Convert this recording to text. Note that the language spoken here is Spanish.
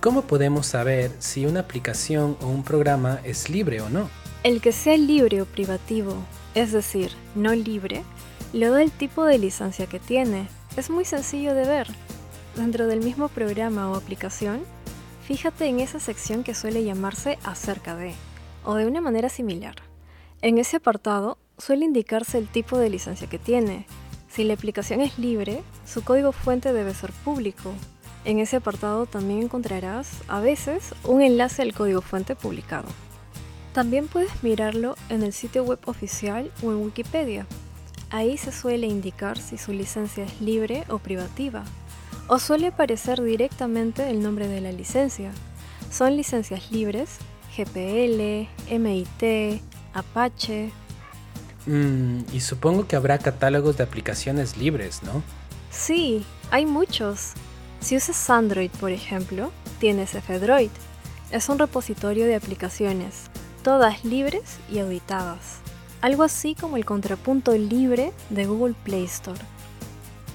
¿cómo podemos saber si una aplicación o un programa es libre o no? El que sea libre o privativo, es decir, no libre, lo da el tipo de licencia que tiene. Es muy sencillo de ver. Dentro del mismo programa o aplicación, fíjate en esa sección que suele llamarse acerca de, o de una manera similar. En ese apartado suele indicarse el tipo de licencia que tiene. Si la aplicación es libre, su código fuente debe ser público. En ese apartado también encontrarás, a veces, un enlace al código fuente publicado. También puedes mirarlo en el sitio web oficial o en Wikipedia. Ahí se suele indicar si su licencia es libre o privativa, o suele aparecer directamente el nombre de la licencia. Son licencias libres, GPL, MIT, Apache. Mm, y supongo que habrá catálogos de aplicaciones libres, ¿no? Sí, hay muchos. Si usas Android, por ejemplo, tienes F-Droid. Es un repositorio de aplicaciones, todas libres y auditadas. Algo así como el contrapunto libre de Google Play Store.